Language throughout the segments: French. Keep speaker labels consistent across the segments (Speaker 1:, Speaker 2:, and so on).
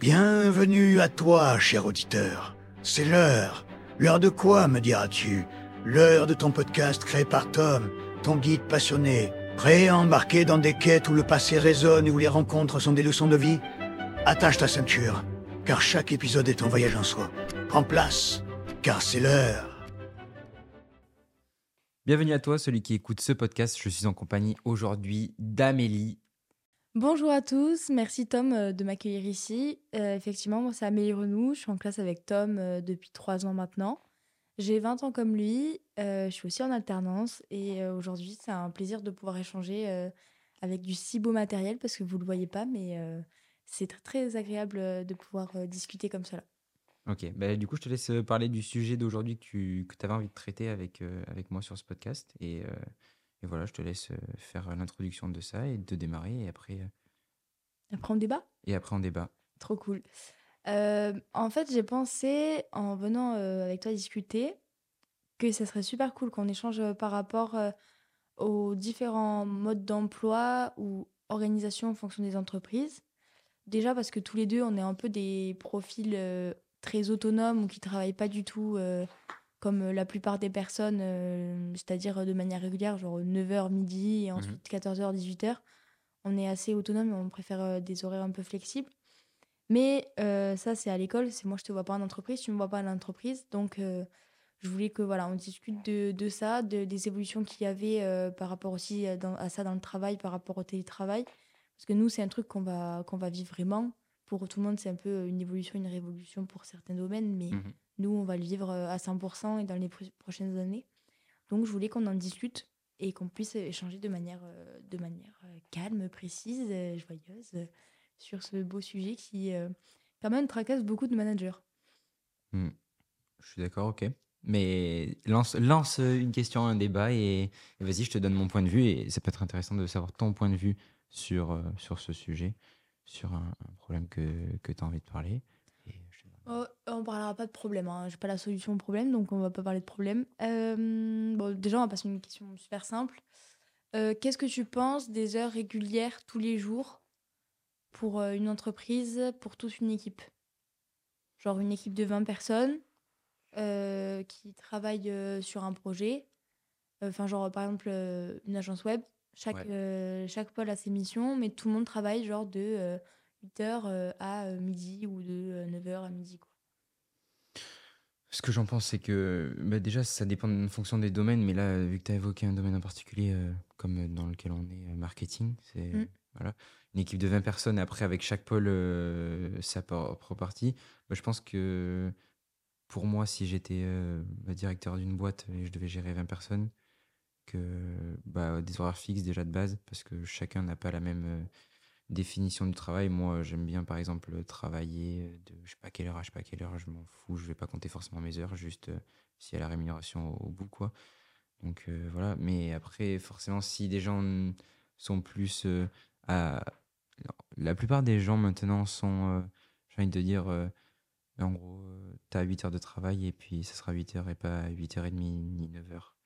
Speaker 1: Bienvenue à toi, cher auditeur. C'est l'heure. L'heure de quoi, me diras-tu? L'heure de ton podcast créé par Tom, ton guide passionné, prêt à embarquer dans des quêtes où le passé résonne et où les rencontres sont des leçons de vie? Attache ta ceinture, car chaque épisode est un voyage en soi. Prends place, car c'est l'heure.
Speaker 2: Bienvenue à toi, celui qui écoute ce podcast. Je suis en compagnie aujourd'hui d'Amélie.
Speaker 3: Bonjour à tous, merci Tom euh, de m'accueillir ici. Euh, effectivement, moi c'est Amélie Renou, je suis en classe avec Tom euh, depuis trois ans maintenant. J'ai 20 ans comme lui, je suis aussi en alternance et aujourd'hui c'est un plaisir de pouvoir échanger avec du si beau matériel parce que vous ne le voyez pas, mais c'est très, agréable de pouvoir discuter comme cela.
Speaker 2: Ok, bah, du coup je te laisse parler du sujet d'aujourd'hui que tu avais envie de traiter avec, avec moi sur ce podcast et et voilà, je te laisse faire l'introduction de ça et de démarrer. Et après,
Speaker 3: après on débat?
Speaker 2: Et après, on débat.
Speaker 3: Trop cool. en fait, j'ai pensé, en venant avec toi discuter, que ça serait super cool qu'on échange par rapport aux différents modes d'emploi ou organisation en fonction des entreprises. Déjà parce que tous les deux, on est un peu des profils très autonomes ou qui travaillent pas du tout comme euh, la plupart des personnes, euh, c'est-à-dire de manière régulière, genre 9h midi et mmh ensuite 14h, 18h. On est assez autonome et on préfère euh, des horaires un peu flexibles. Mais ça, c'est à l'école. C'est moi, je te vois pas en entreprise, tu me vois pas en entreprise. Donc, je voulais que voilà, on discute de, de ça, de, des évolutions qu'il y avait par rapport aussi à ça dans le travail, par rapport au télétravail. Parce que nous, c'est un truc qu'on va, qu'on va vivre vraiment. Pour tout le monde, c'est un peu une évolution, une révolution pour certains domaines. Mais mmh nous, on va le vivre euh, à 100% et dans les prochaines années. Donc, je voulais qu'on en discute et qu'on puisse échanger de manière, euh, de manière euh, calme, précise, joyeuse sur ce beau sujet qui, quand même, tracasse beaucoup de managers.
Speaker 2: Hmm. Je suis d'accord, ok. Mais lance, lance une question, un débat et, vas-y, je te donne mon point de vue. Et ça peut être intéressant de savoir ton point de vue sur, sur ce sujet, sur un, problème que, que tu as envie de parler.
Speaker 3: Oh, on parlera pas de problème. Hein. J'ai pas la solution au problème, donc on va pas parler de problème. Euh, bon, déjà, on va passer à une question super simple. Euh, qu'est-ce que tu penses des heures régulières tous les jours pour euh, une entreprise, pour toute une équipe? Genre une équipe de 20 personnes qui travaillent sur un projet. Enfin, genre par exemple une agence web. Chaque, chaque pôle a ses missions, mais tout le monde travaille genre de 8h euh, à euh, midi ou de 9h euh, à midi. Quoi.
Speaker 2: Ce que j'en pense, c'est que bah, déjà, ça dépend en fonction des domaines, mais là, vu que tu as évoqué un domaine en particulier, comme dans lequel on est, marketing, c'est mmh. voilà, une équipe de 20 personnes, après, avec chaque pôle, sa propre partie. Bah, je pense que pour moi, si j'étais bah, directeur d'une boîte et je devais gérer 20 personnes, bah, des horaires fixes déjà de base, parce que chacun n'a pas la même définition du travail. Moi, j'aime bien, par exemple, travailler de je sais pas quelle heure à je sais pas quelle heure, je m'en fous, je vais pas compter forcément mes heures, juste euh, s'il y a la rémunération au, bout, quoi. Donc euh, voilà. Mais après, forcément, si des gens sont plus euh, à. La plupart des gens maintenant sont, j'ai envie de dire, en gros, tu as 8 heures de travail et puis ça sera 8 heures et pas 8h30 ni 9 heures.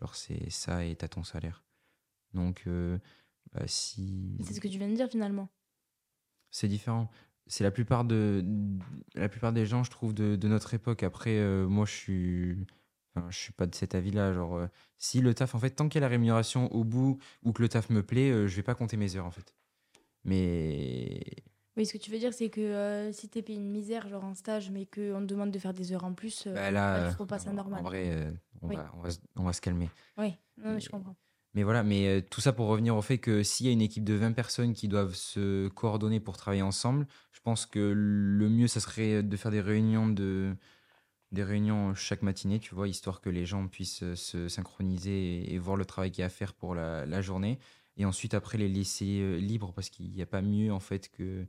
Speaker 2: Genre, c'est ça et t'as ton salaire. Donc, bah, si...
Speaker 3: C'est ce que tu viens de dire finalement.
Speaker 2: C'est différent. C'est la plupart de la plupart des gens, je trouve, de, de notre époque. Après, euh, moi, je suis, enfin, je suis pas de cet avis-là. Genre, euh, si le taf, en fait, tant qu'il y a la rémunération au bout ou que le taf me plaît, euh, je vais pas compter mes heures, en fait. Mais
Speaker 3: oui, ce que tu veux dire, c'est que si tu es payé une misère, genre en stage, mais qu'on te demande de faire des heures en plus, bah là, il faut pas ça normal.
Speaker 2: En vrai, on, va, on, va, on, va, se calmer.
Speaker 3: Oui, je comprends.
Speaker 2: Mais voilà, mais euh, tout ça pour revenir au fait que s'il y a une équipe de 20 personnes qui doivent se coordonner pour travailler ensemble, je pense que le mieux, ça serait de faire des réunions de des réunions chaque matinée, tu vois, histoire que les gens puissent euh, se synchroniser et, voir le travail qu'il y a à faire pour la, la, journée. Et ensuite, après, les laisser euh, libres, parce qu'il n'y a pas mieux, en fait, que,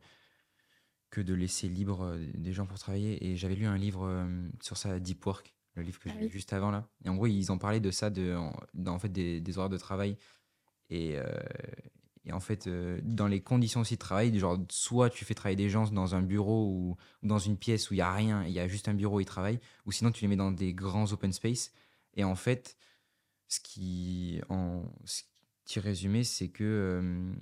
Speaker 2: que de laisser libre des gens pour travailler. Et j'avais lu un livre sur ça, Deep Work, le livre que ah j'ai lu juste avant là. Et en gros, ils ont parlé de ça, de, en, fait, des, des, horaires de travail. Et, euh, et en fait, euh, dans les conditions aussi de travail, genre, soit tu fais travailler des gens dans un bureau ou, dans une pièce où il n'y a rien, il y a juste un bureau où ils travaillent, ou sinon tu les mets dans des grands open space. Et en fait, ce qui, en, ce qui résumé, c'est que, euh,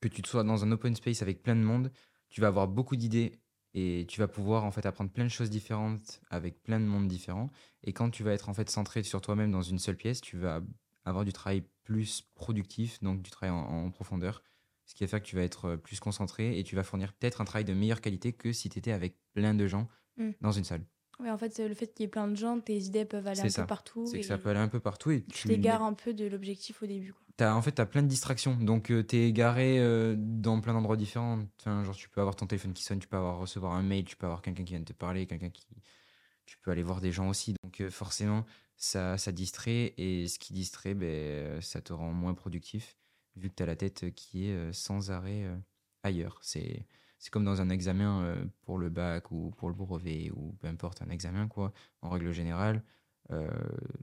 Speaker 2: que tu sois dans un open space avec plein de monde, tu vas avoir beaucoup d'idées et tu vas pouvoir en fait apprendre plein de choses différentes avec plein de mondes différents. Et quand tu vas être en fait centré sur toi-même dans une seule pièce, tu vas avoir du travail plus productif, donc du travail en, profondeur, ce qui va faire que tu vas être plus concentré et tu vas fournir peut-être un travail de meilleure qualité que si tu étais avec plein de gens mmh. dans une salle.
Speaker 3: Oui, en fait, le fait qu'il y ait plein de gens, tes idées peuvent aller un peu partout.
Speaker 2: C'est que ça peut aller un peu partout et
Speaker 3: tu t'égares un peu de l'objectif au début.
Speaker 2: As, en fait, tu as plein de distractions. Donc, euh, tu es égaré euh, dans plein d'endroits différents. Genre, tu peux avoir ton téléphone qui sonne, tu peux avoir, recevoir un mail, tu peux avoir quelqu'un qui vient de te parler, quelqu'un qui. Tu peux aller voir des gens aussi. Donc, euh, forcément, ça, ça distrait. Et ce qui distrait, ben, ça te rend moins productif, vu que tu as la tête qui est sans arrêt ailleurs. C'est c'est comme dans un examen euh, pour le bac ou pour le brevet ou peu importe un examen quoi en règle générale euh,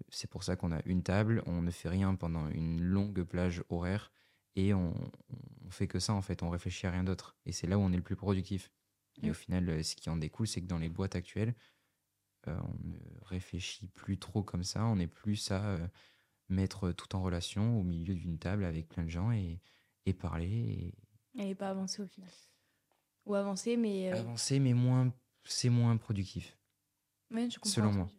Speaker 2: c'est pour ça qu'on a une table on ne fait rien pendant une longue plage horaire et on, on fait que ça en fait on réfléchit à rien d'autre et c'est là où on est le plus productif et au final euh, ce qui en découle c'est que dans les boîtes actuelles on ne réfléchit plus trop comme ça on est plus à mettre tout en relation au milieu d'une table avec plein de gens et, et parler
Speaker 3: et... et pas avancer au final ou avancer, mais.
Speaker 2: Euh, avancer, mais moins, c'est moins productif.
Speaker 3: Oui, je comprends.
Speaker 2: Selon moi.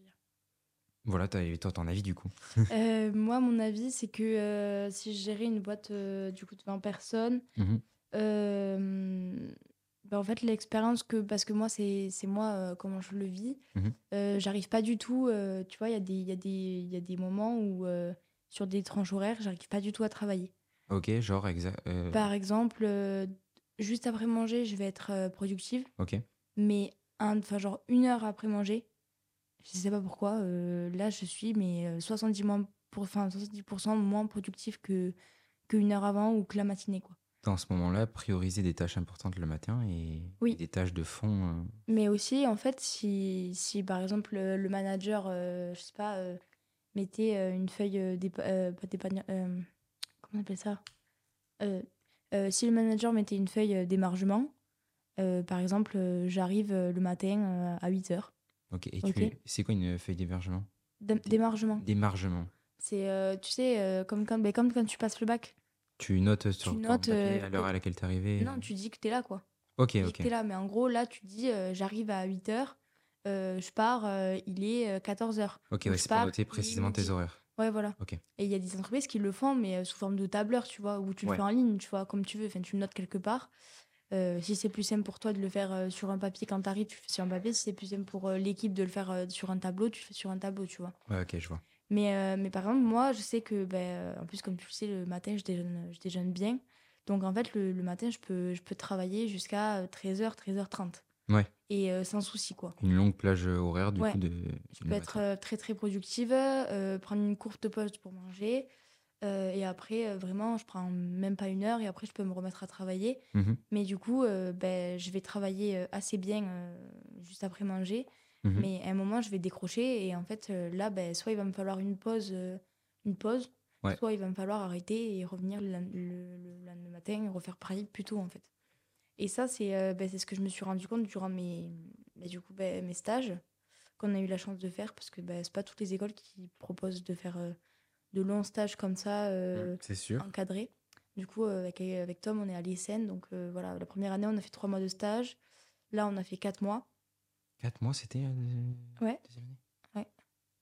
Speaker 2: Voilà, toi, ton avis du coup?
Speaker 3: Euh, Moi, mon avis, c'est que euh, si je gérais une boîte du coup de 20 personnes, mmh ben, en fait, l'expérience que. Parce que moi, c'est moi comment je le vis. Mmh j'arrive pas du tout. tu vois, il y, a des, y, a des, y a des moments où, sur des tranches horaires, j'arrive pas du tout à travailler.
Speaker 2: Ok, genre, exact.
Speaker 3: Par exemple, juste après manger, je vais être euh, productive.
Speaker 2: Ok.
Speaker 3: Mais enfin genre une heure après manger, je sais pas pourquoi, euh, là je suis mais 70, euh, moins pour, 70% moins productif que qu'une heure avant ou que la matinée quoi.
Speaker 2: Dans ce moment-là, prioriser des tâches importantes le matin et, des tâches de fond.
Speaker 3: Mais aussi, en fait, si, si par exemple le manager, je sais pas, mettait une feuille des, comment on appelle ça? Euh, si le manager mettait une feuille euh, d'émargement, euh, par exemple, j'arrive le matin à 8 h.
Speaker 2: Ok, et c'est quoi une feuille d'émargement?
Speaker 3: D'émargement.
Speaker 2: D'émargement.
Speaker 3: C'est, tu sais, comme, quand, ben, comme quand tu passes le bac.
Speaker 2: Tu notes sur tu notes, papier, à l'heure à laquelle tu es arrivé
Speaker 3: Non, tu dis que tu es là, quoi.
Speaker 2: Ok,
Speaker 3: tu
Speaker 2: ok.
Speaker 3: Que es là, mais en gros, là, tu dis, j'arrive à 8 h, je pars, il est 14 h.
Speaker 2: Ok, ouais, c'est pour noter précisément tes horaires.
Speaker 3: Ouais, voilà. Et il y a des entreprises qui le font, mais euh, sous forme de tableur, tu vois, où tu le fais en ligne, tu vois, comme tu veux. Enfin, tu le notes quelque part. Euh, si c'est plus simple pour toi de le faire euh, sur un papier quand tu arrives, tu fais sur un papier. Si c'est plus simple pour l'équipe de le faire sur un tableau, tu fais sur un tableau, tu vois.
Speaker 2: Ouais, ok, je vois.
Speaker 3: Mais, mais par exemple, moi, je sais que, ben, en plus, comme tu le sais, le matin, je déjeune, je déjeune bien. Donc, en fait, le, le matin, je peux, je peux travailler jusqu'à 13h, 13h30.
Speaker 2: Ouais.
Speaker 3: Et euh, sans souci, quoi.
Speaker 2: Une longue plage euh, horaire, du coup, de.
Speaker 3: Je peux être euh, très, très productive, prendre une courte pause pour manger. Et après, vraiment, je prends même pas une heure et après, je peux me remettre à travailler.
Speaker 2: Mmh
Speaker 3: Mais du coup, ben, je vais travailler assez bien juste après manger. Mmh Mais à un moment, je vais décrocher et en fait, là, ben, soit il va me falloir une pause, une pause soit il va me falloir arrêter et revenir le, le, matin et refaire pareil plus tôt, en fait. Et ça, euh, c'est ce que je me suis rendu compte durant mes, bah, du coup, bah, mes stages qu'on a eu la chance de faire parce que bah, c'est pas toutes les écoles qui proposent de faire euh, de longs stages comme ça euh,
Speaker 2: sûr.
Speaker 3: encadrés. Du coup, avec, avec Tom, on est à l'ISN. Donc voilà, la première année, on a fait trois mois de stage. Là, on a fait quatre mois.
Speaker 2: Quatre mois, c'était
Speaker 3: ouais.
Speaker 2: deuxième année?
Speaker 3: Ouais.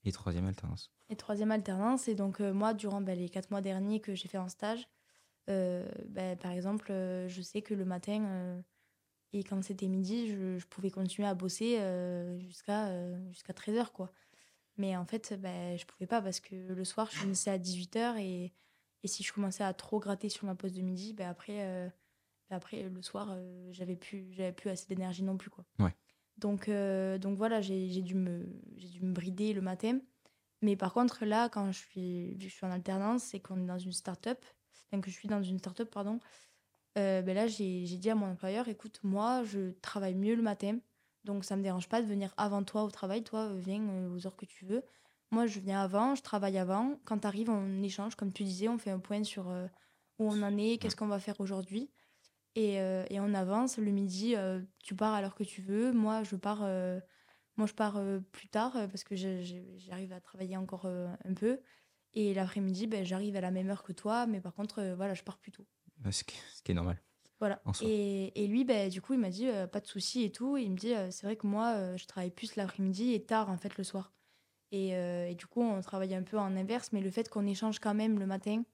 Speaker 2: Et troisième alternance.
Speaker 3: Et troisième alternance. Et donc, moi, durant les quatre mois derniers que j'ai fait en stage, euh, ben, par exemple, euh, je sais que le matin, euh, et quand c'était midi, je, pouvais continuer à bosser jusqu'à jusqu'à 13h. Quoi. Mais en fait, ben, je pouvais pas parce que le soir, je finissais à 18h et, et si je commençais à trop gratter sur ma pause de midi, ben après, ben après le soir, j'avais plus, plus assez d'énergie non plus. Quoi.
Speaker 2: Ouais.
Speaker 3: Donc, donc voilà, j'ai dû, me, dû me brider le matin. Mais par contre, là, quand je suis, je suis en alternance, c'est qu'on est dans une start-up que je suis dans une start-up, pardon, euh, ben là, j'ai dit à mon employeur, écoute, moi, je travaille mieux le matin, donc ça me dérange pas de venir avant toi au travail. Toi, euh, viens euh, aux heures que tu veux. Moi, je viens avant, je travaille avant. Quand tu arrives, on échange, comme tu disais, on fait un point sur où on en est, qu'est-ce qu'on va faire aujourd'hui. Et, et, on avance. Le midi, tu pars à l'heure que tu veux. Moi, je pars, moi, je pars plus tard parce que j'arrive à travailler encore un peu. Et l'après-midi, ben, j'arrive à la même heure que toi, mais par contre, euh, voilà, je pars plus tôt.
Speaker 2: Ce qui, est normal.
Speaker 3: Voilà. Et, et, lui, ben, du coup, il m'a dit pas de souci et tout. il me dit c'est vrai que moi, je travaille plus l'après-midi et tard en fait le soir. Et, et, du coup, on travaille un peu en inverse, mais le fait qu'on échange quand même le matin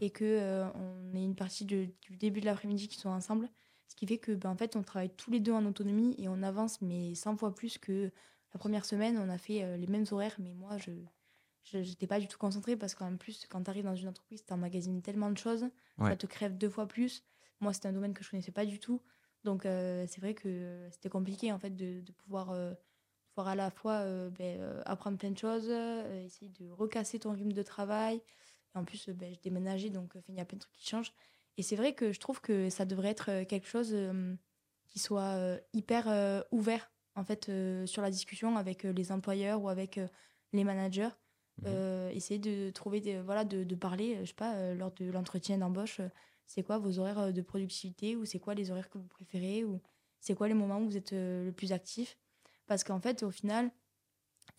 Speaker 3: et que on ait une partie du début de l'après-midi qui soit ensemble, ce qui fait que ben, en fait, on travaille tous les deux en autonomie et on avance mais 100 fois plus que la première semaine. On a fait les mêmes horaires, mais moi, je n'étais pas du tout concentrée parce qu'en plus, quand tu arrives dans une entreprise, tu emmagasines tellement de choses, ça te crève deux fois plus. Moi, c'était un domaine que je connaissais pas du tout. Donc, euh, c'est vrai que c'était compliqué en fait de, de pouvoir, euh, à la fois euh, ben, apprendre plein de choses, essayer de recasser ton rythme de travail. Et en plus, ben, je déménageais, donc il y a plein de trucs qui changent. Et c'est vrai que je trouve que ça devrait être quelque chose qui soit hyper ouvert en fait sur la discussion avec les employeurs ou avec les managers Mmh euh, essayer de trouver des, voilà de, de parler je sais pas euh, lors de l'entretien d'embauche euh, c'est quoi vos horaires de productivité ou c'est quoi les horaires que vous préférez ou c'est quoi les moments où vous êtes le plus actif? Parce qu'en fait au final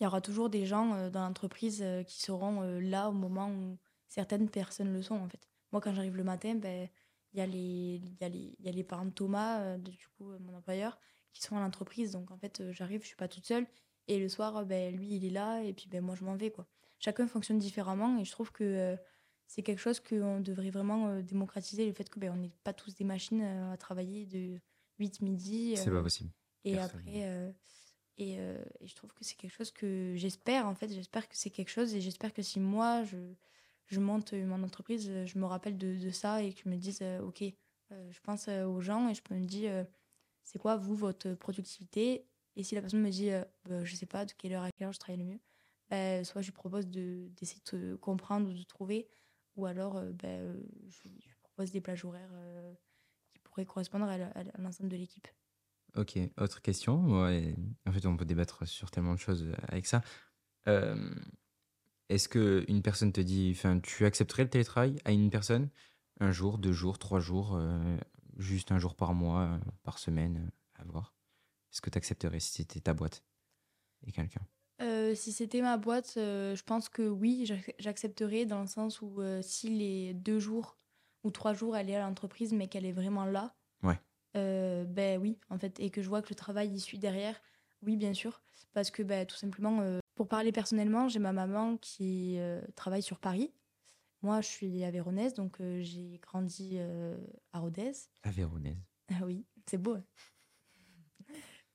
Speaker 3: il y aura toujours des gens dans l'entreprise qui seront là au moment où certaines personnes le sont en fait. Moi quand j'arrive le matin ben il y a les y a les y a les parents de Thomas du coup mon employeur qui sont à l'entreprise. Donc en fait j'arrive je suis pas toute seule. Et le soir ben lui il est là et puis ben moi je m'en vais quoi. Chacun fonctionne différemment et je trouve que euh, c'est quelque chose qu'on devrait vraiment euh, démocratiser, le fait que ben, n'est pas tous des machines euh, à travailler de 8 midi.
Speaker 2: c'est pas possible.
Speaker 3: Et après, et, et, je trouve que c'est quelque chose que j'espère, en fait, j'espère que c'est quelque chose et j'espère que si moi, je, je monte mon entreprise, je me rappelle de, de ça et que je me dise, OK, je pense aux gens et je peux me dire, c'est quoi, vous, votre productivité Et si la personne me dit, bah, je sais pas de quelle heure à quelle heure je travaille le mieux, bah, soit je lui propose d'essayer de, comprendre ou de trouver, ou alors euh, bah, euh, je, propose des plages horaires euh, qui pourraient correspondre à, l'ensemble de l'équipe.
Speaker 2: Ok, autre question. en fait, on peut débattre sur tellement de choses avec ça. Est-ce qu'une personne te dit, tu accepterais le télétravail à une personne? Un jour, deux jours, trois jours, juste un jour par mois, par semaine, à voir Est-ce que tu accepterais si c'était ta boîte et quelqu'un?
Speaker 3: Euh, si c'était ma boîte, euh, je pense que oui, j'accepterais dans le sens où euh, si les deux jours ou trois jours elle est à l'entreprise mais qu'elle est vraiment là,
Speaker 2: ouais.
Speaker 3: ben oui, en fait, et que je vois que le travail y suit derrière, oui, bien sûr. Parce que ben, tout simplement, pour parler personnellement, j'ai ma maman qui travaille sur Paris. Moi, je suis avéronaise, donc j'ai grandi à Rodez.
Speaker 2: Avéronaise.
Speaker 3: Ah oui, c'est beau. Hein.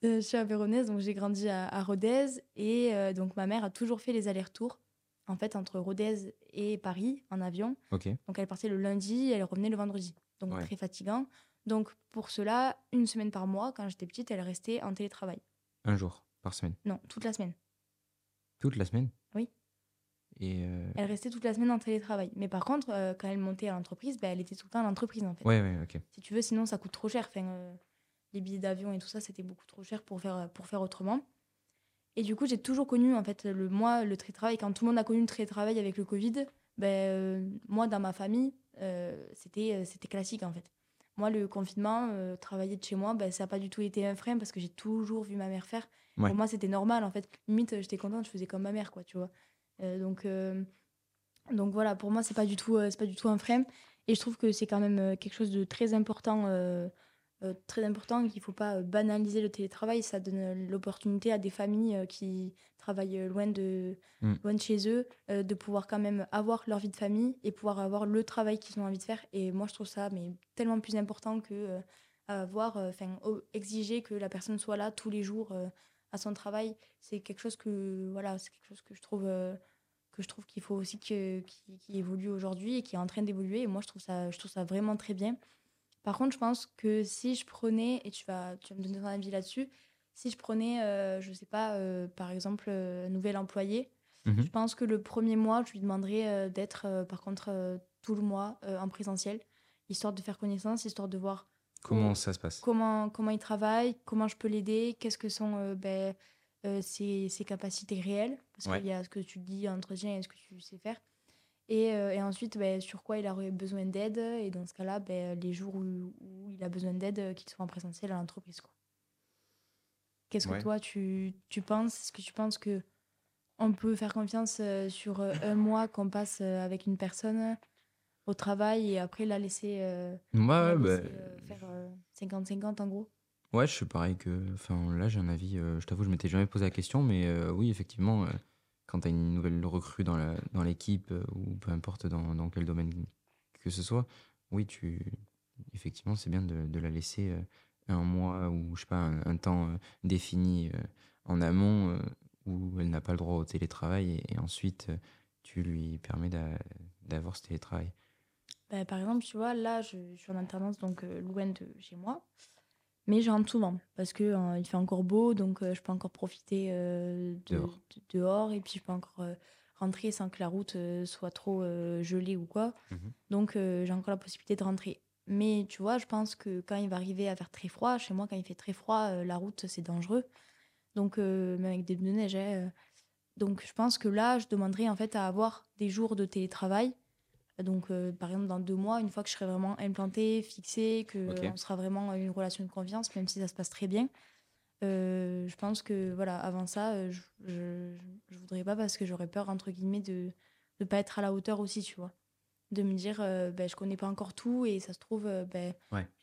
Speaker 3: Euh, je suis avéronaise, donc j'ai grandi à, Rodez. Et euh, donc ma mère a toujours fait les allers-retours, en fait, entre Rodez et Paris en avion. Donc elle partait le lundi, elle revenait le vendredi. Donc très fatigant. Donc pour cela, une semaine par mois, quand j'étais petite, elle restait en télétravail.
Speaker 2: Un jour par semaine?
Speaker 3: Non, toute la semaine.
Speaker 2: Toute la semaine?
Speaker 3: Oui.
Speaker 2: Et euh,
Speaker 3: Elle restait toute la semaine en télétravail. Mais par contre, quand elle montait à l'entreprise, bah, elle était tout le temps à l'entreprise en fait.
Speaker 2: Ouais, ouais, ok.
Speaker 3: Si tu veux, sinon ça coûte trop cher. Enfin, les billets d'avion et tout ça, c'était beaucoup trop cher pour faire, pour faire autrement. Et du coup, j'ai toujours connu, en fait, le, moi, le télétravail. Quand tout le monde a connu le télétravail avec le Covid, ben, euh, moi, dans ma famille, euh, c'était, euh, c'était classique, en fait. Moi, le confinement, travailler de chez moi, ben, ça n'a pas du tout été un frein parce que j'ai toujours vu ma mère faire. Pour moi, c'était normal, en fait. Limite, j'étais contente, je faisais comme ma mère, quoi, tu vois. donc, donc voilà, pour moi, c'est pas du tout, c'est pas du tout un frein. Et je trouve que c'est quand même quelque chose de très important euh, très important qu'il ne faut pas euh, banaliser le télétravail. Ça donne euh, l'opportunité à des familles qui travaillent loin de, mm. loin de chez eux de pouvoir quand même avoir leur vie de famille et pouvoir avoir le travail qu'ils ont envie de faire. Et moi, je trouve ça mais, tellement plus important que avoir, enfin, exiger que la personne soit là tous les jours à son travail. C'est quelque chose que, voilà, c'est quelque chose que je trouve que je trouve qu'il faut aussi que, qui, qui évolue aujourd'hui et qui est en train d'évoluer. Et moi, je trouve ça, je trouve ça vraiment très bien. Par contre, je pense que si je prenais, et tu vas, tu vas me donner ton avis là-dessus, si je prenais, euh, je ne sais pas, euh, par exemple, euh, un nouvel employé, mhm. je pense que le premier mois, je lui demanderais d'être, par contre, tout le mois en présentiel, histoire de faire connaissance, histoire de voir
Speaker 2: comment ça se passe,
Speaker 3: comment, comment il travaille, comment je peux l'aider, qu'est-ce que sont ben, ses, ses, capacités réelles, parce qu'il y a ce que tu dis en entretien et ce que tu sais faire. Et, euh, et ensuite, ben, sur quoi il aurait besoin d'aide. Et dans ce cas-là, ben, les jours où, il a besoin d'aide, euh, qu'il soit en présentiel à l'entreprise. Qu'est-ce que toi, tu, tu penses? Est-ce que tu penses que on peut faire confiance euh, sur un mois qu'on passe avec une personne au travail et après la laisser, euh,
Speaker 2: Moi, bah,
Speaker 3: faire 50-50 en gros?
Speaker 2: Ouais, je suis pareil que. Enfin, là, j'ai un avis. je t'avoue, je m'étais jamais posé la question, mais oui, effectivement, quand tu as une nouvelle recrue dans la, dans l'équipe, ou peu importe dans, dans quel domaine que ce soit, oui, tu, effectivement, c'est bien de, la laisser un mois ou je sais pas, un, temps défini en amont où elle n'a pas le droit au télétravail et, ensuite tu lui permets d'avoir ce télétravail.
Speaker 3: Bah, par exemple, tu vois, là, je, suis en alternance donc loin de chez moi, mais je rentre souvent parce que il fait encore beau, donc je peux encore profiter de, dehors. dehors. et puis je peux encore rentrer sans que la route soit trop gelée ou quoi. Mmh donc j'ai encore la possibilité de rentrer. Mais tu vois, je pense que quand il va arriver à faire très froid, chez moi, quand il fait très froid, euh, la route, c'est dangereux. Donc, euh, même avec des pneus neige. Hein, euh. donc, je pense que là, je demanderais en fait à avoir des jours de télétravail. Donc, par exemple, dans deux mois, une fois que je serai vraiment implantée, fixée, qu'on sera vraiment une relation de confiance, même si ça se passe très bien. je pense que, voilà, avant ça, je, je, je voudrais pas parce que j'aurais peur, entre guillemets, de ne pas être à la hauteur aussi, tu vois. De me dire euh, ben, je connais pas encore tout et ça se trouve euh, ben,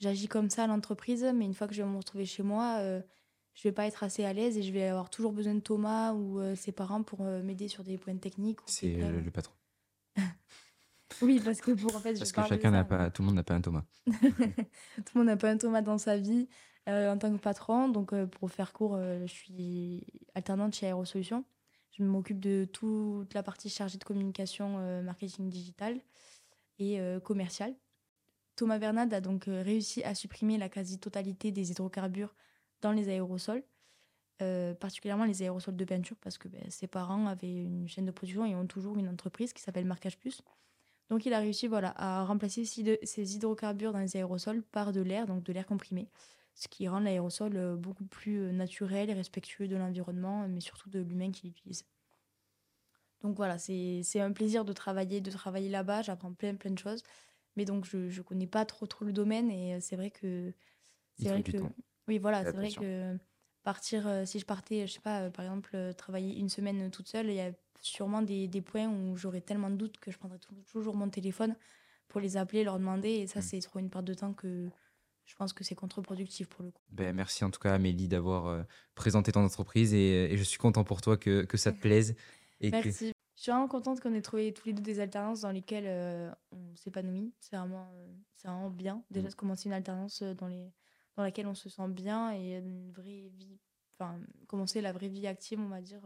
Speaker 3: j'agis comme ça à l'entreprise mais une fois que je vais me retrouver chez moi euh, je vais pas être assez à l'aise et je vais avoir toujours besoin de Thomas ou ses parents pour m'aider sur des points techniques
Speaker 2: c'est le, patron
Speaker 3: oui parce que pour en fait
Speaker 2: parce que chacun n'a pas tout le monde n'a pas un Thomas
Speaker 3: tout le monde n'a pas un Thomas dans sa vie en tant que patron donc pour faire court je suis alternante chez Aérosolutions je m'occupe de toute la partie chargée de communication marketing digital et euh, commercial. Thomas Bernard a donc euh, réussi à supprimer la quasi-totalité des hydrocarbures dans les aérosols, euh, particulièrement les aérosols de peinture, parce que ben, ses parents avaient une chaîne de production et ont toujours une entreprise qui s'appelle Marquage Plus. Donc il a réussi voilà, à remplacer ces hydrocarbures dans les aérosols par de l'air, donc de l'air comprimé, ce qui rend l'aérosol beaucoup plus naturel et respectueux de l'environnement, mais surtout de l'humain qui l'utilise. Donc voilà, c'est un plaisir de travailler, de travailler là-bas. J'apprends plein, plein de choses. Mais donc, je ne connais pas trop, trop le domaine. Et euh, c'est vrai que.
Speaker 2: C'est vrai que.
Speaker 3: Oui, voilà, c'est vrai que partir, euh, si je partais, je sais pas, euh, par exemple, travailler une semaine toute seule, il y a sûrement des, des points où j'aurais tellement de doutes que je prendrais toujours mon téléphone pour les appeler, leur demander. Et ça, mmh. c'est trop une part de temps que je pense que c'est contre-productif pour le coup.
Speaker 2: Ben, merci en tout cas, Amélie, d'avoir présenté ton entreprise. Et, et, je suis content pour toi que, que ça te plaise
Speaker 3: Merci. Je suis vraiment contente qu'on ait trouvé tous les deux des alternances dans lesquelles euh, on s'épanouit. C'est vraiment, euh, c'est vraiment bien. Déjà, mmh. de commencer une alternance euh, dans, les, dans laquelle on se sent bien et une vraie vie, enfin, commencer la vraie vie active, on va dire,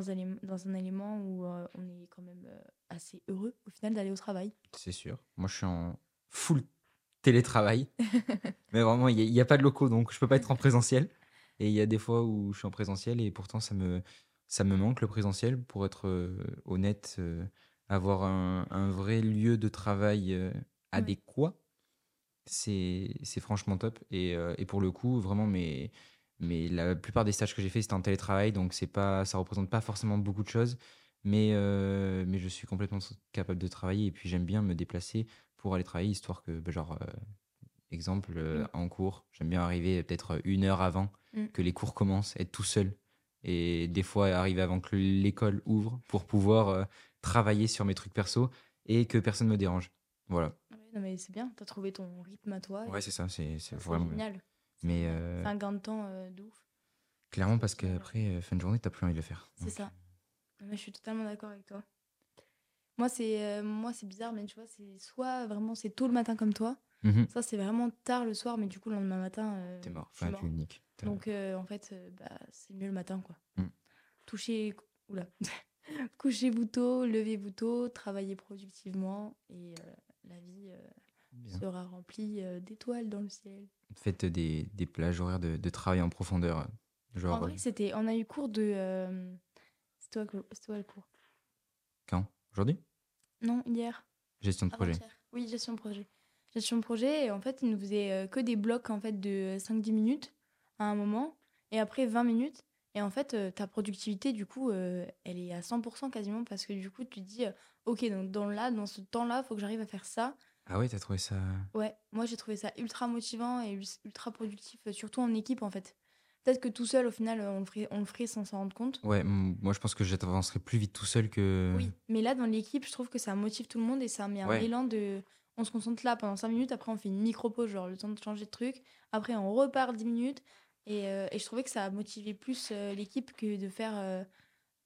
Speaker 3: dans, un, dans un élément où on est quand même assez heureux au final d'aller au travail.
Speaker 2: C'est sûr. Moi, je suis en full télétravail. Mais vraiment, il n'y a, a, pas de locaux, donc je peux pas être en présentiel. Et il y a des fois où je suis en présentiel et pourtant ça me, ça me manque le présentiel, pour être euh, honnête. Euh, avoir un, vrai lieu de travail euh, adéquat, c'est franchement top. Et, pour le coup, vraiment, mais, mais la plupart des stages que j'ai fait, c'était en télétravail, donc c'est pas, ça représente pas forcément beaucoup de choses. Mais, mais je suis complètement capable de travailler et puis j'aime bien me déplacer pour aller travailler, histoire que, bah, genre, exemple, mmh. en cours, j'aime bien arriver peut-être une heure avant mmh. que les cours commencent, être tout seul et des fois arriver avant que l'école ouvre pour pouvoir euh, travailler sur mes trucs perso et que personne me dérange. Voilà.
Speaker 3: non mais c'est bien, tu as trouvé ton rythme à toi.
Speaker 2: Ouais, c'est ça, c'est vraiment
Speaker 3: génial.
Speaker 2: Mais euh,
Speaker 3: c'est un gain de temps euh, de ouf.
Speaker 2: Clairement, parce qu'après, fin de journée, tu plus envie de le faire.
Speaker 3: C'est ça. Mais je suis totalement d'accord avec toi. Moi, c'est moi c'est bizarre, mais tu vois, c'est soit vraiment c'est tôt le matin comme toi, mmh ça c'est vraiment tard le soir, mais du coup, le lendemain matin.
Speaker 2: T'es mort, enfin, tu unique.
Speaker 3: Donc, euh, en fait, euh, bah, c'est mieux le matin, quoi. Mm. Touchez... Oula. Couchez-vous tôt, levez-vous tôt, travaillez productivement et euh, la vie sera remplie d'étoiles dans le ciel.
Speaker 2: Faites des, des plages horaires de, de, travail en profondeur.
Speaker 3: Genre... En vrai, c'était... On a eu cours de... C'était quoi, le cours?
Speaker 2: Quand? Aujourd'hui?
Speaker 3: Non, hier.
Speaker 2: Gestion de projet.
Speaker 3: Oui, gestion de projet. Gestion de projet, et en fait, ils nous faisaient que des blocs en fait, de 5-10 minutes à un moment, et après 20 minutes. Et en fait, euh, ta productivité, du coup, euh, elle est à 100% quasiment parce que du coup, tu dis, euh, ok, donc dans, là, dans ce temps-là, il faut que j'arrive à faire ça.
Speaker 2: Ah oui, t'as trouvé ça
Speaker 3: Ouais, moi j'ai trouvé ça ultra motivant et ultra productif, surtout en équipe en fait. Peut-être que tout seul, au final, on le ferait, on le ferait sans s'en rendre compte.
Speaker 2: Ouais, moi je pense que j'avancerai plus vite tout seul que.
Speaker 3: Oui, mais là, dans l'équipe, je trouve que ça motive tout le monde et ça met un élan de. On se concentre là pendant 5 minutes, après on fait une micro-pause, genre le temps de changer de truc. Après, on repart 10 minutes. Et, euh, et je trouvais que ça a motivé plus euh, l'équipe que de faire, euh,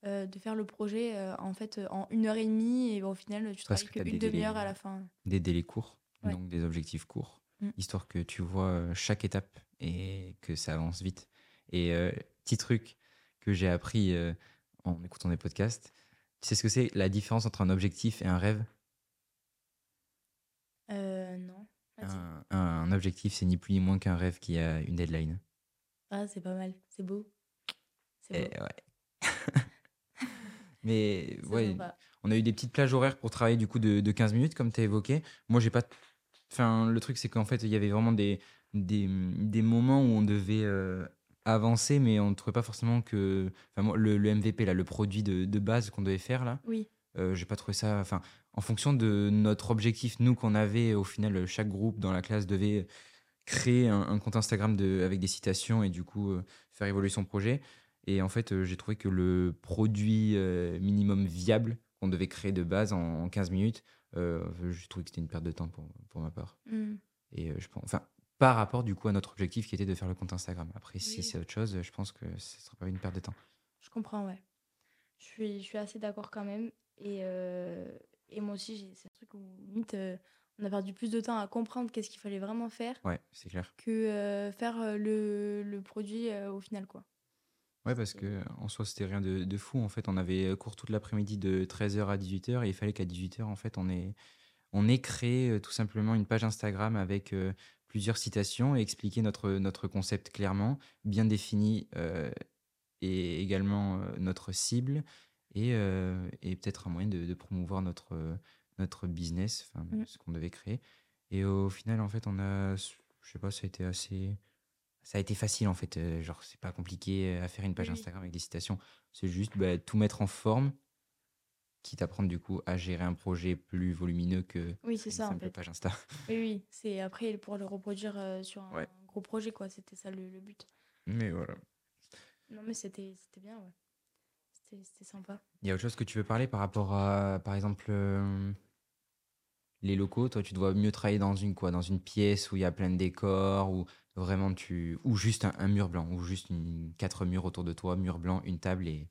Speaker 3: de faire le projet en fait en une heure et demie. Et au final, tu travailles qu'une demi-heure à la fin.
Speaker 2: Des délais courts, donc des objectifs courts, mm. histoire que tu vois chaque étape et que ça avance vite. Et euh, petit truc que j'ai appris euh, en écoutant des podcasts, tu sais ce que c'est la différence entre un objectif et un rêve?
Speaker 3: Euh, Non.
Speaker 2: Un, objectif, c'est ni plus ni moins qu'un rêve qui a une deadline.
Speaker 3: Ah, c'est pas mal, c'est beau.
Speaker 2: C'est beau. Ouais. Mais ouais, on a eu des petites plages horaires pour travailler du coup de, de 15 minutes, comme tu as évoqué. Moi, j'ai pas. Enfin, le truc, c'est qu'en fait, il y avait vraiment des, des, des moments où on devait euh, avancé, mais on ne trouvait pas forcément que. Enfin, le, le, MVP, là, le produit de, de base qu'on devait faire, là.
Speaker 3: Oui.
Speaker 2: Euh, j'ai pas trouvé ça. Enfin, en fonction de notre objectif, nous, qu'on avait, au final, chaque groupe dans la classe devait créer un, compte Instagram de, avec des citations et du coup euh, faire évoluer son projet. Et en fait, euh, j'ai trouvé que le produit minimum viable qu'on devait créer de base en, 15 minutes, je trouvais que c'était une perte de temps pour, pour ma part.
Speaker 3: Mmh.
Speaker 2: Et je pense. Enfin, par rapport du coup à notre objectif qui était de faire le compte Instagram. Après, si c'est autre chose, je pense que ce ne sera pas une perte de temps.
Speaker 3: Je comprends, ouais. Je suis, je suis assez d'accord quand même. Et, euh, et moi aussi, c'est un truc où limite, euh, on a perdu plus de temps à comprendre qu'est-ce qu'il fallait vraiment faire.
Speaker 2: Ouais, c'est clair.
Speaker 3: Que euh, faire le, le produit au final, quoi.
Speaker 2: Ouais, parce que en soi, c'était rien de, de, fou. En fait, on avait cours toute l'après-midi de 13h à 18h et il fallait qu'à 18h, en fait, on ait, on ait créé tout simplement une page Instagram avec plusieurs citations et expliquer notre, notre concept clairement, bien défini euh, et également euh, notre cible et, euh, et peut-être un moyen de, de, promouvoir notre, notre business, enfin, mmh. ce qu'on devait créer. Et au final, en fait, on a, je sais pas, ça a été assez. Ça a été facile en fait, genre c'est pas compliqué à faire une page Instagram avec des citations, c'est juste bah, tout mettre en forme, qui t'apprend du coup à gérer un projet plus volumineux que
Speaker 3: oui, c'est ça,
Speaker 2: en fait. page Insta.
Speaker 3: Oui, oui, c'est après pour le reproduire euh, sur un, gros projet, quoi. C'était ça le, but.
Speaker 2: Mais voilà.
Speaker 3: Non, mais c'était bien, ouais. C'était sympa.
Speaker 2: Il y a autre chose que tu veux parler par rapport à, par exemple, euh, les locaux Toi, tu dois mieux travailler dans une quoi Dans une pièce où il y a plein de décors, ou vraiment tu. Ou juste un, un mur blanc, ou juste une, quatre murs autour de toi, mur blanc, une table et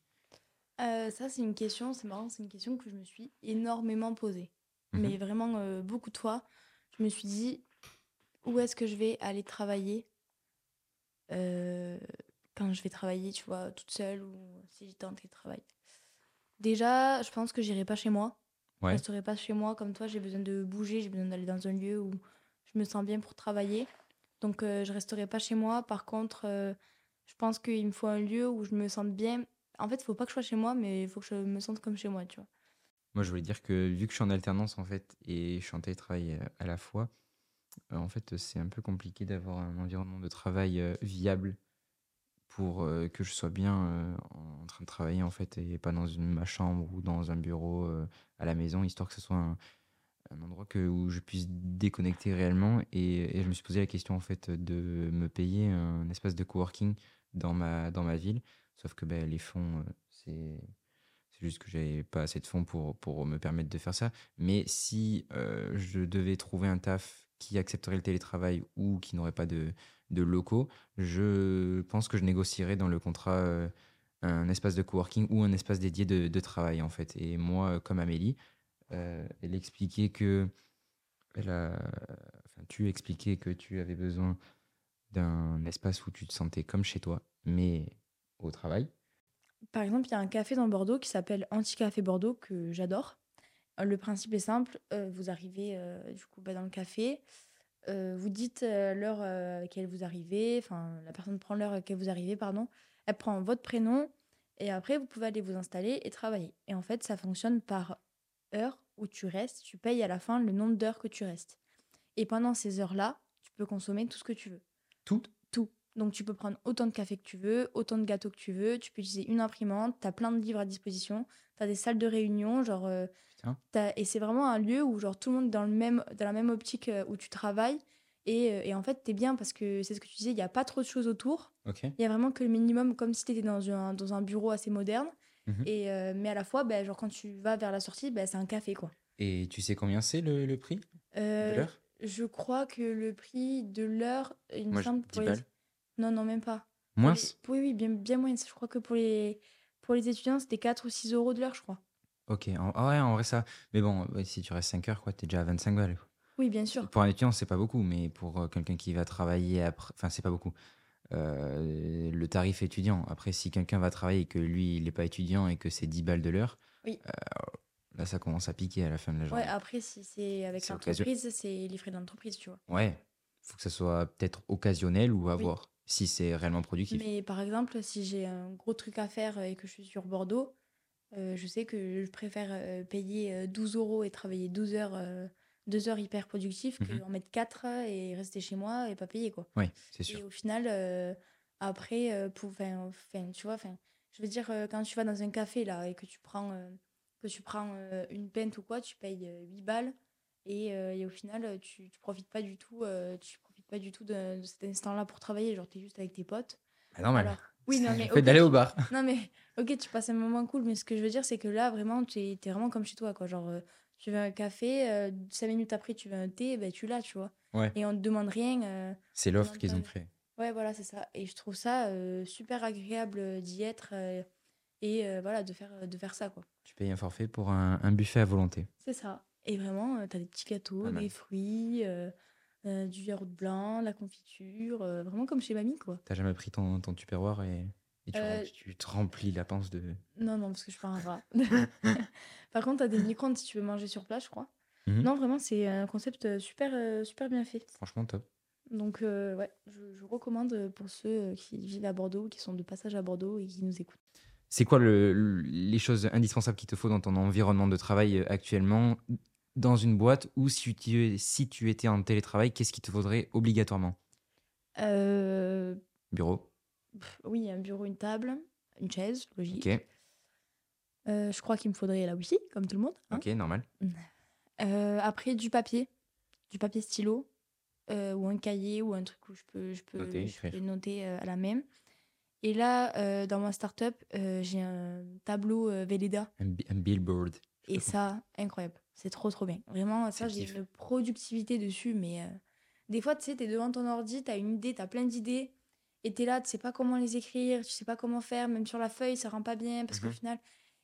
Speaker 3: euh, ça, c'est une question, c'est marrant, c'est une question que je me suis énormément posée. Mmh Mais vraiment, euh, beaucoup de fois, je me suis dit, où est-ce que je vais aller travailler euh, quand je vais travailler, tu vois, toute seule ou si j'étais en télétravail. Déjà, je pense que j'irai pas chez moi. Je ne resterai pas chez moi comme toi, j'ai besoin de bouger, j'ai besoin d'aller dans un lieu où je me sens bien pour travailler. Donc, je resterai pas chez moi. Par contre, je pense qu'il me faut un lieu où je me sente bien en fait, il faut pas que je sois chez moi, mais il faut que je me sente comme chez moi, tu vois.
Speaker 2: Moi, je voulais dire que vu que je suis en alternance, en fait, et je suis en télétravail euh, à la fois, euh, en fait, c'est un peu compliqué d'avoir un environnement de travail euh, viable pour que je sois bien en train de travailler, en fait, et pas dans ma chambre ou dans un bureau à la maison, histoire que ce soit un, endroit où je puisse déconnecter réellement. Et, je me suis posé la question, en fait, de me payer un espace de coworking dans ma, dans ma ville. Sauf que ben, les fonds, euh, c'est juste que j'avais pas assez de fonds pour, pour me permettre de faire ça. Mais si euh, je devais trouver un taf qui accepterait le télétravail ou qui n'aurait pas de, de, locaux, je pense que je négocierais dans le contrat euh, un espace de coworking ou un espace dédié de, travail en fait. Et moi, comme Amélie, elle expliquait que elle enfin, tu expliquais que tu avais besoin d'un espace où tu te sentais comme chez toi, mais au travail
Speaker 3: Par exemple, il y a un café dans Bordeaux qui s'appelle Anti-Café Bordeaux que j'adore. Euh, le principe est simple, euh, vous arrivez euh, du coup bah, dans le café, vous dites l'heure à laquelle vous arrivez, enfin la personne prend l'heure à laquelle vous arrivez, pardon, elle prend votre prénom et après vous pouvez aller vous installer et travailler. Et en fait, ça fonctionne par heure où tu restes, tu payes à la fin le nombre d'heures que tu restes. Et pendant ces heures-là, tu peux consommer tout ce que tu veux.
Speaker 2: Tout.
Speaker 3: Donc tu peux prendre autant de café que tu veux, autant de gâteaux que tu veux, tu peux utiliser une imprimante, tu as plein de livres à disposition, tu as des salles de réunion, genre euh, et c'est vraiment un lieu où genre tout le monde est dans le même dans la même optique euh, où tu travailles Et, euh, et en fait, t'es bien parce que c'est ce que tu disais, il n'y a pas trop de choses autour. Il y a vraiment que le minimum, comme si tu étais dans un, dans un bureau assez moderne.
Speaker 2: Mhm.
Speaker 3: Et, euh, mais à la fois, ben, genre, quand tu vas vers la sortie, ben, c'est un café, quoi.
Speaker 2: Et tu sais combien c'est le, le prix de l'heure?
Speaker 3: je crois que le prix de l'heure, il me
Speaker 2: je-
Speaker 3: semble...
Speaker 2: 10
Speaker 3: pour les-
Speaker 2: balles.
Speaker 3: Non, non, même pas.
Speaker 2: Moins
Speaker 3: les- Oui, oui, bien, bien moins. Je crois que pour les, pour les étudiants, c'était 4 ou 6 euros de l'heure, je crois.
Speaker 2: Ok, en, ah ouais, en vrai, ça. Mais bon, ouais, si tu restes 5 heures, quoi, t'es déjà à 25 balles. quoi.
Speaker 3: Oui, bien sûr.
Speaker 2: Pour un étudiant, c'est pas beaucoup, mais pour euh, quelqu'un qui va travailler après. Enfin, c'est pas beaucoup. Euh, le tarif étudiant. Après, si quelqu'un va travailler et que lui, il n'est pas étudiant et que c'est 10 balles de l'heure,
Speaker 3: Oui.
Speaker 2: euh, là, ça commence à piquer à la fin de la journée.
Speaker 3: Ouais, après, si c'est avec l'entreprise, c'est les frais de l'entreprise, tu vois.
Speaker 2: Ouais, faut que ça soit peut-être occasionnel ou à voir si c'est réellement productif.
Speaker 3: Mais par exemple, si j'ai un gros truc à faire et que je suis sur Bordeaux, euh, je sais que je préfère euh, payer euh, 12 euros et travailler 12 heures, euh, 2 heures hyper productives
Speaker 2: Mhm.
Speaker 3: qu'en mettre 4 et rester chez moi et pas payer, quoi.
Speaker 2: Oui, c'est
Speaker 3: Et
Speaker 2: sûr.
Speaker 3: au final, euh, après, euh, pour, 'fin, 'fin, tu vois, 'fin, je veux dire, euh, quand tu vas dans un café là et que tu prends, euh, que tu prends euh, une pinte ou quoi, tu payes euh, 8 balles et, euh, et au final, euh, tu, tu profites pas du tout, euh, tu pas du tout de, de cet instant-là pour travailler. Genre, t'es juste avec tes potes.
Speaker 2: Bah, normal.
Speaker 3: Alors, oui, non, mais
Speaker 2: le fait
Speaker 3: ok,
Speaker 2: d'aller au
Speaker 3: tu-
Speaker 2: bar.
Speaker 3: non, mais ok, tu passes un moment cool, mais ce que je veux dire, c'est que là, vraiment, tu es, vraiment comme chez toi, quoi. Genre, euh, tu veux un café, euh, cinq minutes après, tu veux un thé, ben, tu l'as, tu vois.
Speaker 2: Ouais.
Speaker 3: Et on te demande rien. euh,
Speaker 2: C'est l'offre qu'ils ont créée.
Speaker 3: Ouais, voilà, c'est ça. Et je trouve ça super agréable d'y être et voilà, de faire, de faire ça, quoi.
Speaker 2: Tu payes un forfait pour un, un buffet à volonté.
Speaker 3: C'est ça. Et vraiment, euh, t'as des petits gâteaux, des fruits, euh, euh, du yaourt blanc, la confiture, euh, vraiment comme chez mamie, quoi.
Speaker 2: T'as jamais pris ton, ton tupperware et, et tu,
Speaker 3: Euh,
Speaker 2: rem- tu te remplis la panse de.
Speaker 3: Non, non, parce que je suis pas un rat. Par contre, t'as des micro-ondes si tu veux manger sur place, je crois.
Speaker 2: Mhm.
Speaker 3: Non, vraiment, c'est un concept super, super bien fait.
Speaker 2: Franchement, top.
Speaker 3: Donc, ouais, je, je recommande pour ceux qui vivent à Bordeaux, qui sont de passage à Bordeaux et qui nous écoutent.
Speaker 2: C'est quoi le- le- les choses indispensables qu'il te faut dans ton environnement de travail actuellement? Dans une boîte ou si tu, si tu étais en télétravail, qu'est-ce qu'il te faudrait obligatoirement?
Speaker 3: Euh,
Speaker 2: Bureau,
Speaker 3: oui, un bureau, une table, une chaise, logique.
Speaker 2: ok,
Speaker 3: Euh, je crois qu'il me faudrait la wifi, comme tout le monde. hein.
Speaker 2: ok, normal.
Speaker 3: Euh, après, du papier, du papier stylo, ou un cahier, ou un truc où je peux, je peux,
Speaker 2: Noter,
Speaker 3: je peux
Speaker 2: écrire.
Speaker 3: noter à la même. Et là, dans ma startup, j'ai un tableau Velleda.
Speaker 2: Un, bi- un billboard.
Speaker 3: Et ça, incroyable. C'est trop, trop bien. Vraiment, ça, j'ai une productivité dessus. Mais euh, des fois, tu sais, t'es devant ton ordi, t'as une idée, t'as plein d'idées. Et t'es là, tu sais pas comment les écrire, tu sais pas comment faire. Même sur la feuille, ça rend pas bien. Parce qu'au
Speaker 2: Mhm.
Speaker 3: final.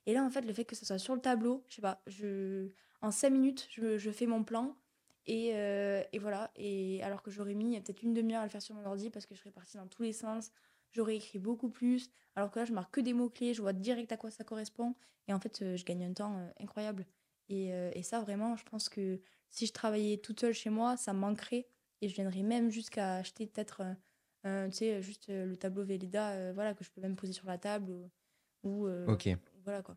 Speaker 3: Et là, en fait, le fait que ça soit sur le tableau, je sais pas, je... en cinq minutes, je, je fais mon plan. Et, euh, et voilà. Et alors que j'aurais mis peut-être une demi-heure à le faire sur mon ordi parce que je serais partie dans tous les sens. J'aurais écrit beaucoup plus. Alors que là, je marque que des mots-clés, je vois direct à quoi ça correspond. Et en fait, euh, je gagne un temps incroyable. Et, euh, et ça, vraiment, je pense que si je travaillais toute seule chez moi, ça manquerait. Et je viendrais même jusqu'à acheter peut-être, euh, tu sais, juste euh, le tableau euh, voilà, que je peux même poser sur la table. Ou, ou,
Speaker 2: Ok.
Speaker 3: Voilà, quoi.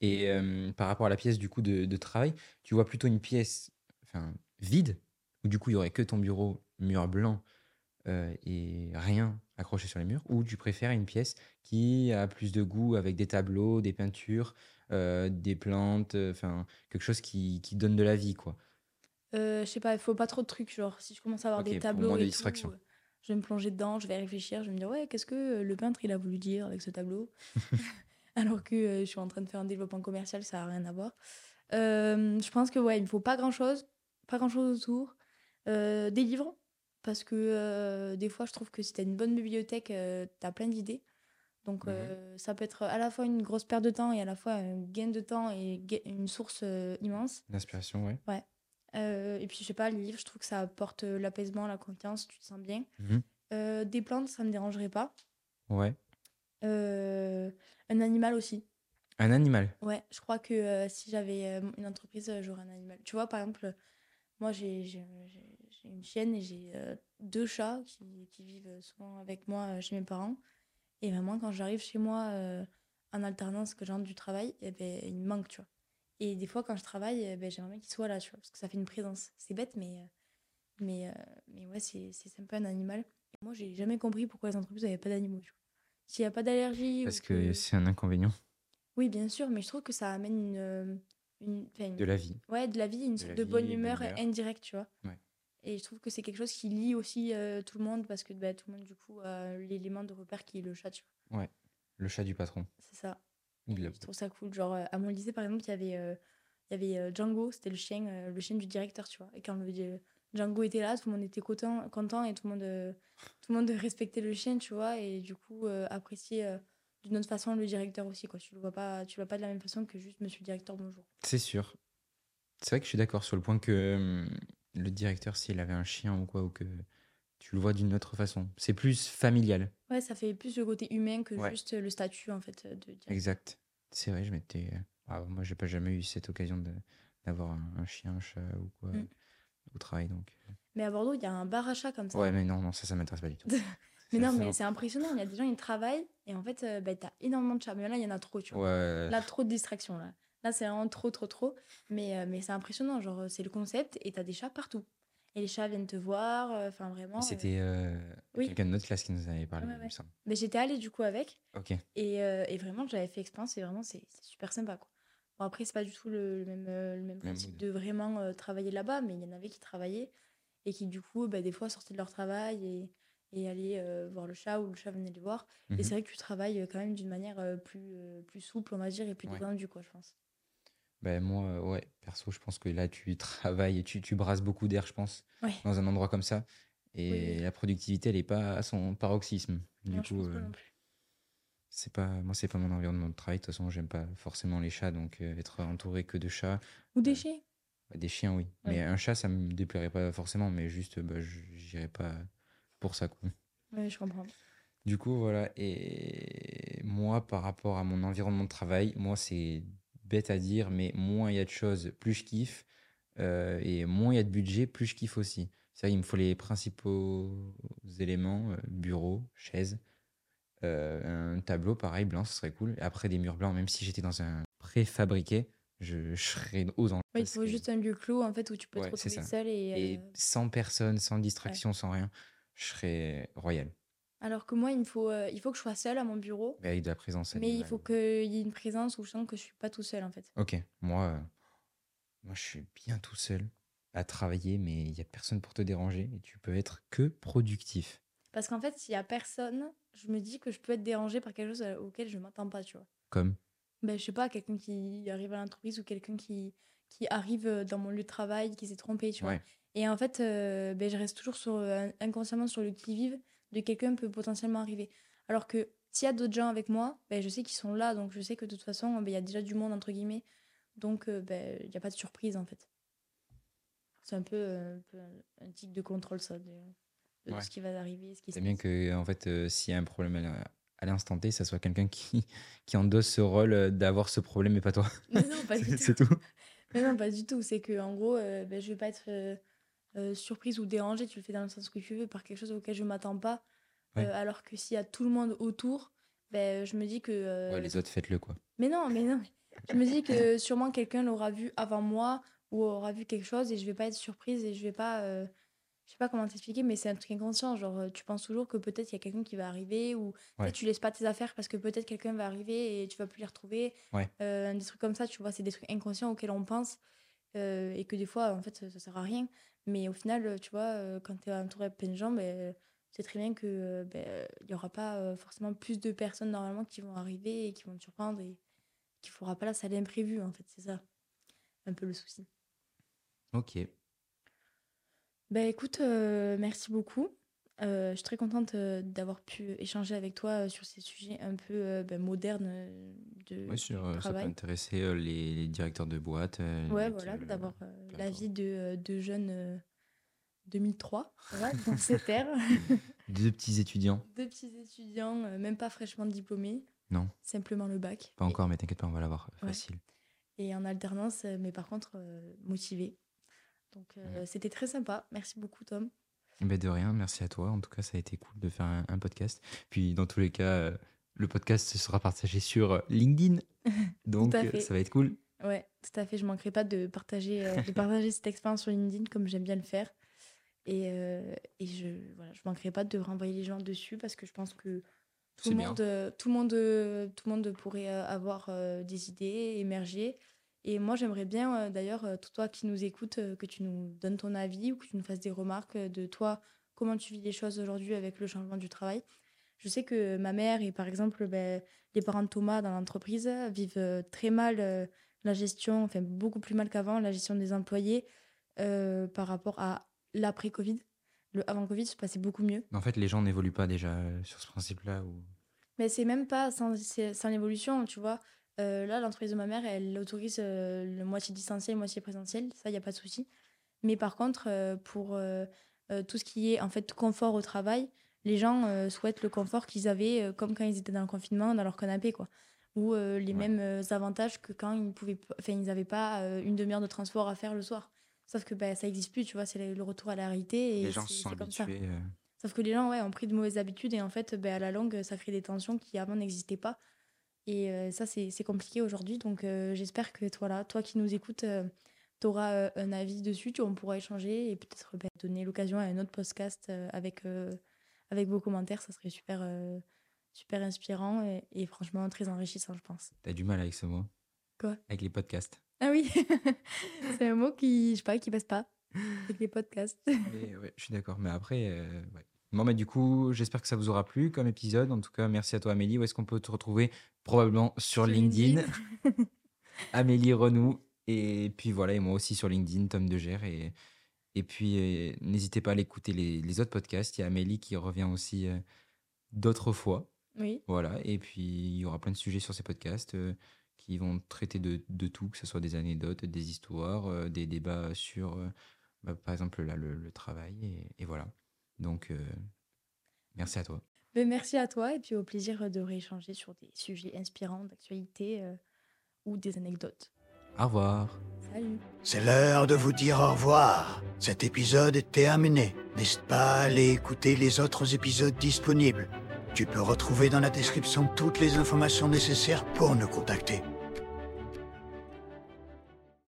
Speaker 2: Et par rapport à la pièce du coup de, de travail, tu vois plutôt une pièce enfin, vide, où du coup il y aurait que ton bureau, mur blanc et rien accroché sur les murs, ou tu préfères une pièce qui a plus de goût avec des tableaux, des peintures, euh, des plantes, euh, enfin quelque chose qui, qui donne de la vie quoi.
Speaker 3: Euh, je sais pas, il faut pas trop de trucs. Genre, si je commence à avoir des
Speaker 2: pour
Speaker 3: tableaux.
Speaker 2: moins de
Speaker 3: et
Speaker 2: distractions.
Speaker 3: tout, euh, je vais me plonger dedans, je vais réfléchir, je vais me dire, ouais, qu'est-ce que euh, le peintre il a voulu dire avec ce tableau? Alors que euh, je suis en train de faire un développement commercial, ça n'a rien à voir. Euh, je pense que, ouais, il me faut pas grand-chose, pas grand-chose autour. Euh, des livres, parce que euh, des fois, je trouve que si tu as une bonne bibliothèque, tu as plein d'idées. Donc,
Speaker 2: Mhm.
Speaker 3: euh, ça peut être à la fois une grosse perte de temps et à la fois un gain de temps et une source euh, immense.
Speaker 2: L'inspiration, ouais.
Speaker 3: Euh, et puis, je sais pas, le livre, je trouve que ça apporte l'apaisement, la confiance, tu te sens bien.
Speaker 2: Mhm.
Speaker 3: Des plantes, ça me dérangerait pas.
Speaker 2: Ouais.
Speaker 3: Un animal aussi.
Speaker 2: Un animal.
Speaker 3: Ouais, je crois que si j'avais une entreprise, j'aurais un animal. Tu vois, par exemple, moi, j'ai une chienne et j'ai deux chats qui, qui vivent souvent avec moi chez mes parents. Et vraiment, quand j'arrive chez moi euh, en alternance, que j'entre du travail, eh ben, il me manque, tu vois. Et des fois, quand je travaille, eh ben, j'aimerais bien qu'il soit là, tu vois, parce que ça fait une présence. C'est bête, mais, euh, mais, euh, mais ouais, c'est sympa un animal. Et moi, j'ai jamais compris pourquoi les entreprises n'avaient pas d'animaux, tu vois. S'il n'y a pas d'allergie.
Speaker 2: Parce que c'est un inconvénient
Speaker 3: Oui, bien sûr, mais je trouve que ça amène une. une,
Speaker 2: de la vie.
Speaker 3: Ouais, de la vie, une
Speaker 2: De
Speaker 3: sorte de bonne humeur indirecte, tu vois.
Speaker 2: Ouais.
Speaker 3: Et je trouve que c'est quelque chose qui lie aussi tout le monde parce que bah, tout le monde, du coup, a l'élément de repère qui est le chat, tu
Speaker 2: vois. Ouais, le chat du patron.
Speaker 3: C'est ça. Je trouve ça cool. Genre, à mon lycée, par exemple, il y avait, il y avait Django, c'était le chien, le chien du directeur, tu vois. Et quand le, Django était là, tout le monde était content, content et tout le monde, tout le monde respectait le chien, tu vois. Et du coup, appréciait d'une autre façon le directeur aussi, quoi. Tu le vois pas, tu le vois pas de la même façon que juste monsieur le directeur, bonjour.
Speaker 2: C'est sûr. C'est vrai que je suis d'accord sur le point que hum, le directeur, s'il avait un chien ou quoi, ou que tu le vois d'une autre façon. C'est plus familial.
Speaker 3: Ouais, ça fait plus le côté humain que juste le statut, en fait. De
Speaker 2: exact. C'est vrai, je m'étais. Ah, moi, j'ai pas jamais eu cette occasion d'avoir un, chien, un chat ou quoi mm. au travail, donc. Euh.
Speaker 3: Mais à Bordeaux, il y a un bar à chat comme ça.
Speaker 2: Ouais, mais non, non, ça, ça m'intéresse pas du tout.
Speaker 3: mais non, mais c'est impressionnant. Il y a des gens, ils travaillent et en fait, euh, bah, tu as énormément de chats. Mais là, il y en a trop, tu vois. Ouais. Là, trop de distractions, là. Là, c'est vraiment trop, trop, trop. Mais, euh, mais c'est impressionnant. Genre, c'est le concept et tu as des chats partout. Et les chats viennent te voir. Euh, enfin, vraiment.
Speaker 2: C'était quelqu'un de notre classe qui nous avait parlé, ouais,
Speaker 3: Mais j'étais allée du coup avec.
Speaker 2: Ok.
Speaker 3: Et, et vraiment, j'avais fait expérience et vraiment, c'est super sympa, quoi. Bon, après, c'est pas du tout le, même, le même principe de vraiment travailler là-bas, mais il y en avait qui travaillaient et qui, du coup, bah, des fois, sortaient de leur travail et et aller euh, voir le chat ou le chat venait les voir. Et mhm. c'est vrai que tu travailles euh, quand même d'une manière euh, plus, plus souple, on va dire, et plus détendue, quoi, je pense.
Speaker 2: Ben moi, ouais, perso, je pense que là, tu travailles et tu, tu brasses beaucoup d'air, je pense, dans un endroit comme ça. Et la productivité, elle n'est pas à son paroxysme. Du coup, c'est pas, moi, c'est pas mon environnement de travail. De toute façon, j'aime pas forcément les chats, donc être entouré que de chats.
Speaker 3: Ou des chiens
Speaker 2: Des chiens, oui. Mais un chat, ça me déplairait pas forcément, mais juste, bah, j'irais pas pour ça. Quoi.
Speaker 3: Oui, je comprends.
Speaker 2: Du coup, voilà. Et moi, par rapport à mon environnement de travail, moi, c'est bête à dire, mais moins il y a de choses, plus je kiffe. Euh, et moins il y a de budget, plus je kiffe aussi. C'est il me faut les principaux éléments euh, bureau, chaise, euh, un tableau, pareil, blanc, ce serait cool. Et après, des murs blancs, même si j'étais dans un préfabriqué, je, serais aux anges.
Speaker 3: il faut juste un lieu clos, en fait, où tu peux te retrouver seul. Et,
Speaker 2: et sans personne, sans distraction, sans rien je serais royal.
Speaker 3: Alors que moi, il, faut, euh, il faut que je sois seule à mon bureau.
Speaker 2: Mais de la présence.
Speaker 3: Mais il faut qu'il y ait une présence où je sens que je suis pas tout seul, en fait.
Speaker 2: Ok, moi, euh, moi je suis bien tout seul à travailler, mais il y a personne pour te déranger et tu peux être que productif.
Speaker 3: Parce qu'en fait, s'il y a personne, je me dis que je peux être dérangée par quelque chose euh, auquel je m'attends pas, tu vois.
Speaker 2: Comme?
Speaker 3: Ben, Je sais pas, quelqu'un qui arrive à l'entreprise ou quelqu'un qui, qui arrive dans mon lieu de travail, qui s'est trompé, tu vois. Et en fait, euh, ben, je reste toujours sur, inconsciemment sur le qui-vive de quelqu'un peut potentiellement arriver. Alors que s'il y a d'autres gens avec moi, ben, je sais qu'ils sont là, donc je sais que de toute façon, ben, il y a déjà du monde, entre guillemets. Donc, euh, ben, il n'y a pas de surprise, en fait. C'est un peu, un, tic de contrôle, ça, de, ce qui va arriver.
Speaker 2: C'est bien que, en fait, s'il y a un problème à l'instant T, ça soit quelqu'un qui, qui endosse ce rôle d'avoir ce problème et pas toi.
Speaker 3: non, pas du tout. C'est tout. Mais non, pas du tout. C'est que en gros, ben, je vais pas être euh, surprise ou dérangée, tu le fais dans le sens que tu veux, par quelque chose auquel je m'attends pas. Euh, alors que s'il y a tout le monde autour, ben, je me dis que. Euh,
Speaker 2: ouais, les autres, faites-le, quoi.
Speaker 3: Mais non, mais non. je me dis que sûrement quelqu'un l'aura vu avant moi ou aura vu quelque chose et je vais pas être surprise et je vais pas. Je sais pas comment t'expliquer, mais c'est un truc inconscient. Genre, tu penses toujours que peut-être il y a quelqu'un qui va arriver ou tu laisses pas tes affaires parce que peut-être quelqu'un va arriver et tu vas plus les retrouver. des trucs comme ça, tu vois, c'est des trucs inconscients auxquels on pense et que des fois, en fait, ça, ça sert à rien. Mais au final, tu vois, euh, quand tu es entouré de plein de gens, ben, c'est très bien qu'il euh, ben, n'y aura pas euh, forcément plus de personnes normalement qui vont arriver et qui vont te surprendre et qu'il ne faudra pas la salle imprévue, en fait. C'est ça, un peu le souci.
Speaker 2: Ok.
Speaker 3: Ben écoute, merci beaucoup. Je suis très contente d'avoir pu échanger avec toi sur ces sujets un peu ben, modernes de
Speaker 2: oui, sur, Ça peut intéresser les, directeurs de boîte.
Speaker 3: ouais, voilà, d'avoir l'avis de, de jeunes 2003, dans cette ère.
Speaker 2: Deux petits étudiants.
Speaker 3: Deux petits étudiants, même pas fraîchement diplômés.
Speaker 2: Non.
Speaker 3: Simplement le bac.
Speaker 2: Pas encore, mais t'inquiète pas, on va l'avoir facile.
Speaker 3: Et en alternance, mais par contre, motivé. Donc c'était très sympa. Merci beaucoup, Tom.
Speaker 2: Ben de rien, merci à toi. En tout cas, ça a été cool de faire un, podcast. Puis dans tous les cas, euh, le podcast sera partagé sur euh, LinkedIn. Donc euh, ça va être cool.
Speaker 3: Ouais, tout à fait. Je manquerai pas de partager, de partager cette expérience sur LinkedIn comme j'aime bien le faire. Et, et je voilà, je manquerai pas de renvoyer les gens dessus parce que je pense que tout le, monde, tout, le monde, tout le monde pourrait avoir des idées, émerger. Et moi, j'aimerais bien, d'ailleurs, toi qui nous écoutes, que tu nous donnes ton avis ou que tu nous fasses des remarques de toi, comment tu vis les choses aujourd'hui avec le changement du travail. Je sais que ma mère et par exemple ben, les parents de Thomas dans l'entreprise vivent très mal la gestion, enfin beaucoup plus mal qu'avant, la gestion des employés par rapport à l'après-Covid. Le avant-Covid se passait beaucoup mieux.
Speaker 2: En fait, les gens n'évoluent pas déjà sur ce principe-là ou...
Speaker 3: Mais c'est même pas sans, sans l'évolution, tu vois. Euh, là, l'entreprise de ma mère, elle autorise euh, le moitié distanciel, moitié présentiel. Ça, il n'y a pas de souci. Mais par contre, euh, pour tout ce qui est en fait confort au travail, les gens souhaitent le confort qu'ils avaient comme quand ils étaient dans le confinement, dans leur canapé, quoi. Ou les mêmes avantages que quand ils pouvaient, enfin, ils n'avaient pas une demi-heure de transport à faire le soir. Sauf que ben, ça n'existe plus, tu vois, c'est le retour à la réalité. Et
Speaker 2: les gens se sont habitués.
Speaker 3: Sauf que les gens ouais, ont pris de mauvaises habitudes et en fait, ben, à la longue, ça crée des tensions qui avant n'existaient pas. Et euh, ça, c'est compliqué aujourd'hui. Donc, euh, j'espère que toi, là, toi qui nous écoutes, euh, tu auras un avis dessus. Tu, on pourra échanger et peut-être bah, donner l'occasion à un autre podcast avec, avec vos commentaires. Ça serait super, super inspirant et, franchement très enrichissant, je pense.
Speaker 2: Tu as du mal avec ce mot
Speaker 3: Quoi?
Speaker 2: Avec les podcasts.
Speaker 3: Ah oui C'est un mot qui, je sais pas, qui passe pas avec les podcasts.
Speaker 2: ouais, je suis d'accord. Mais après, ouais. Bon, mais du coup, j'espère que ça vous aura plu comme épisode. En tout cas, merci à toi, Amélie. Où est-ce qu'on peut te retrouver? Probablement sur, LinkedIn. Amélie Renou. Et puis voilà, et moi aussi sur LinkedIn, Tom Degère. Et, et puis, euh, n'hésitez pas à l'écouter les, les, autres podcasts. Il y a Amélie qui revient aussi euh, d'autres fois.
Speaker 3: Oui.
Speaker 2: Voilà. Et puis, il y aura plein de sujets sur ces podcasts euh, qui vont traiter de, de, tout, que ce soit des anecdotes, des histoires, des débats sur, bah, par exemple, là, le, travail. Et, et voilà. Donc, euh, merci à toi.
Speaker 3: Ben, merci à toi et puis au plaisir de rééchanger sur des sujets inspirants d'actualité euh, ou des anecdotes.
Speaker 2: Au revoir.
Speaker 3: Salut.
Speaker 1: C'est l'heure de vous dire au revoir. Cet épisode est terminé. N'hésite pas? À aller écouter les autres épisodes disponibles. Tu peux retrouver dans la description toutes les informations nécessaires pour nous contacter.